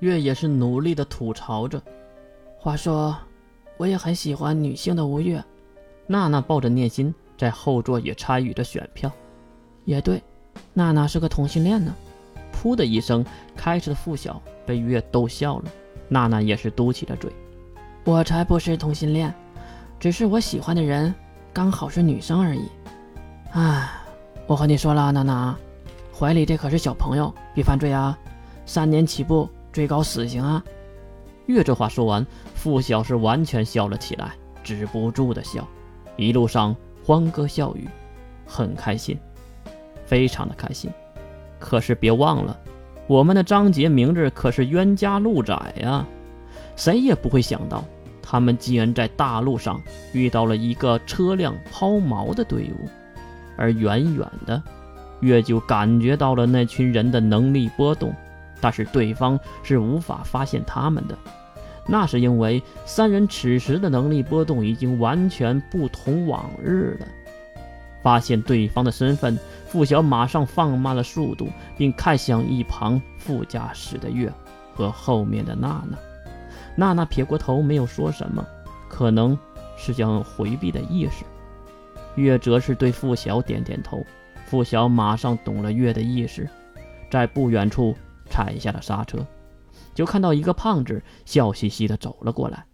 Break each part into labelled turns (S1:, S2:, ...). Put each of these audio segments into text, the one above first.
S1: 月也是努力的吐槽着。
S2: 话说，我也很喜欢女性的吴越。
S1: 娜娜抱着念心在后座也参与着选票。
S2: 也对，娜娜是个同性恋呢。
S1: 噗的一声，开始的付晓被月逗笑了。娜娜也是嘟起了嘴。
S2: 我才不是同性恋，只是我喜欢的人刚好是女生而已。唉，我和你说了，娜娜，怀里这可是小朋友，别犯罪啊！三年起步，最高死刑啊！
S1: 月这话说完，付小是完全笑了起来，止不住的笑，一路上欢歌笑语，很开心，非常的开心。可是别忘了，我们的张杰明日可是冤家路窄呀，谁也不会想到，他们竟然在大路上遇到了一个车辆抛锚的队伍。而远远的，月就感觉到了那群人的能力波动，但是对方是无法发现他们的。那是因为三人此时的能力波动已经完全不同往日了。发现对方的身份，付晓马上放慢了速度，并看向一旁副驾驶的月和后面的娜娜。娜娜撇过头，没有说什么，可能是想回避的意识。月则是对付晓点点头，付晓马上懂了月的意识，在不远处踩下了刹车，就看到一个胖子笑嘻嘻的走了过来。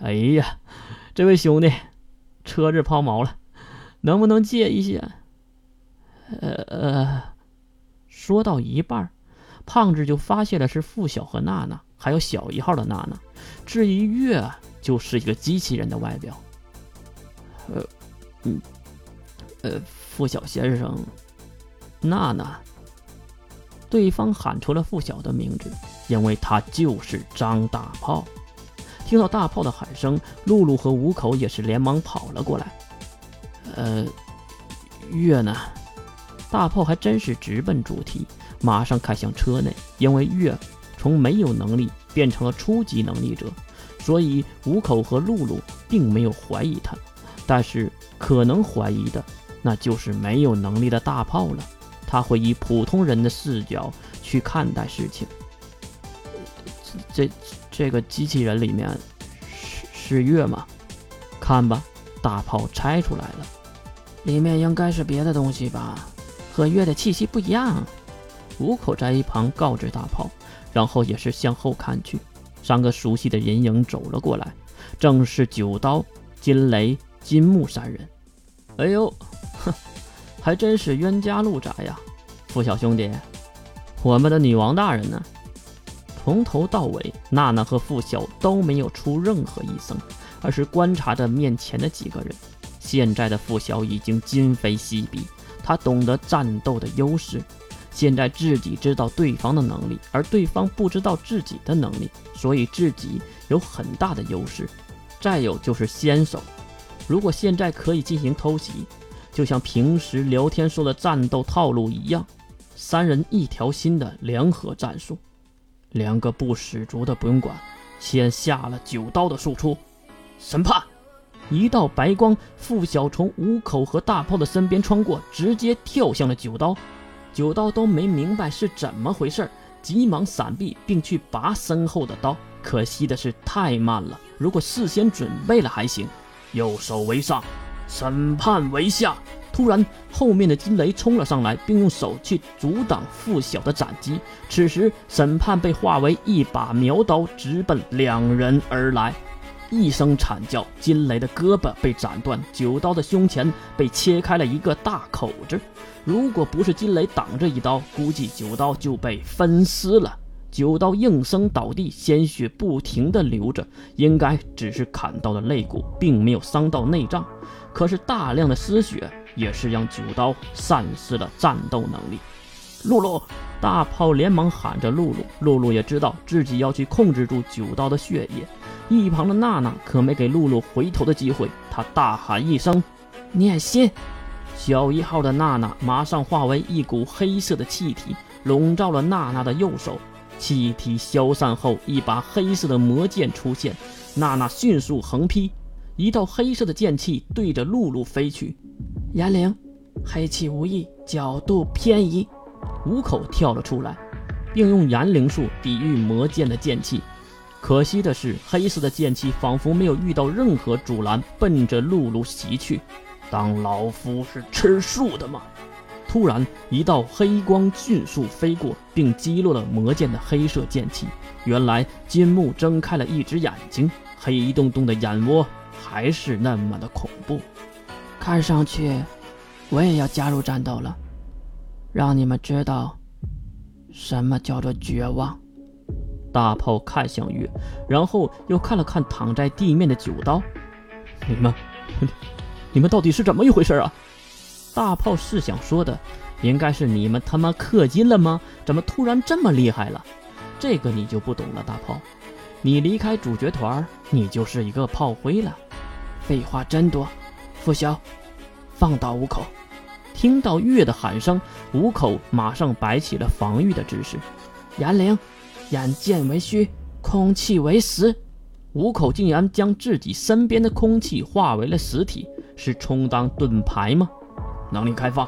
S1: 哎呀，这位兄弟，车子抛锚了，能不能借一下？呃呃，说到一半，胖子就发现了是付晓和娜娜，还有小一号的娜娜。至于月，就是一个机器人的外表。呃。嗯，呃，付晓先生，娜娜。对方喊出了付晓的名字，因为他就是张大炮。听到大炮的喊声，露露和五口也是连忙跑了过来。呃，月呢？大炮还真是直奔主题，马上看向车内。因为月从没有能力变成了初级能力者，所以五口和露露并没有怀疑他。但是可能怀疑的，那就是没有能力的大炮了。他会以普通人的视角去看待事情。这这个机器人里面是是月吗？看吧，大炮拆出来了，
S2: 里面应该是别的东西吧？和月的气息不一样。
S1: 五口在一旁告知大炮，然后也是向后看去，三个熟悉的人影走了过来，正是九刀、金雷。金木三人，哎呦，哼，还真是冤家路窄呀！付小兄弟，我们的女王大人呢？从头到尾，娜娜和付晓都没有出任何一声，而是观察着面前的几个人。现在的付晓已经今非昔比，他懂得战斗的优势。现在自己知道对方的能力，而对方不知道自己的能力，所以自己有很大的优势。再有就是先手。如果现在可以进行偷袭，就像平时聊天说的战斗套路一样，三人一条心的联合战术，两个不死族的不用管，先下了九刀的输出，审判，一道白光，付晓从五口和大炮的身边穿过，直接跳向了九刀，九刀都没明白是怎么回事，急忙闪避并去拔身后的刀，可惜的是太慢了，如果事先准备了还行。右手为上，审判为下。突然，后面的金雷冲了上来，并用手去阻挡付晓的斩击。此时，审判被化为一把苗刀，直奔两人而来。一声惨叫，金雷的胳膊被斩断，九刀的胸前被切开了一个大口子。如果不是金雷挡着一刀，估计九刀就被分尸了。九刀应声倒地，鲜血不停地流着，应该只是砍到了肋骨，并没有伤到内脏。可是大量的失血也是让九刀丧失了战斗能力。露露，大炮连忙喊着露露。露露也知道自己要去控制住九刀的血液。一旁的娜娜可没给露露回头的机会，她大喊一声：“
S2: 念心！”
S1: 小一号的娜娜马上化为一股黑色的气体，笼罩了娜娜的右手。气体消散后，一把黑色的魔剑出现。娜娜迅速横劈，一道黑色的剑气对着露露飞去。
S2: 严灵，黑气无意，角度偏移。
S1: 五口跳了出来。并用炎灵术抵御魔剑的剑气。可惜的是，黑色的剑气仿佛没有遇到任何阻拦，奔着露露袭去。当老夫是吃素的吗？突然，一道黑光迅速飞过，并击落了魔剑的黑色剑气。原来，金木睁开了一只眼睛，黑洞洞的眼窝还是那么的恐怖。
S2: 看上去，我也要加入战斗了，让你们知道什么叫做绝望。
S1: 大炮看向月，然后又看了看躺在地面的九刀。你们，你们到底是怎么一回事啊？大炮是想说的，应该是你们他妈氪金了吗？怎么突然这么厉害了？这个你就不懂了，大炮。你离开主角团，你就是一个炮灰了。
S2: 废话真多。傅萧，放倒五口。
S1: 听到月的喊声，五口马上摆起了防御的姿势。
S2: 严灵。眼见为虚，空气为实。
S1: 五口竟然将自己身边的空气化为了实体，是充当盾牌吗？能力开放，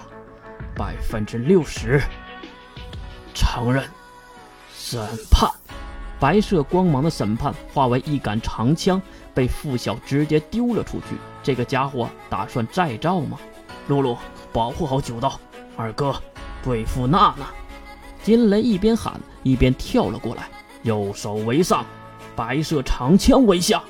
S1: 百分之六十。承认。审判。白色光芒的审判化为一杆长枪，被付晓直接丢了出去。这个家伙打算再造吗？露露，保护好九道。二哥，对付娜娜。金雷一边喊。一边跳了过来，右手为上，白色长枪为下，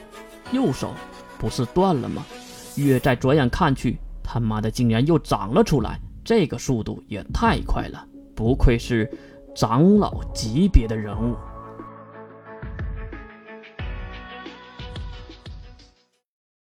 S1: 右手不是断了吗？月在转眼看去，他妈的竟然又长了出来，这个速度也太快了，不愧是长老级别的人物。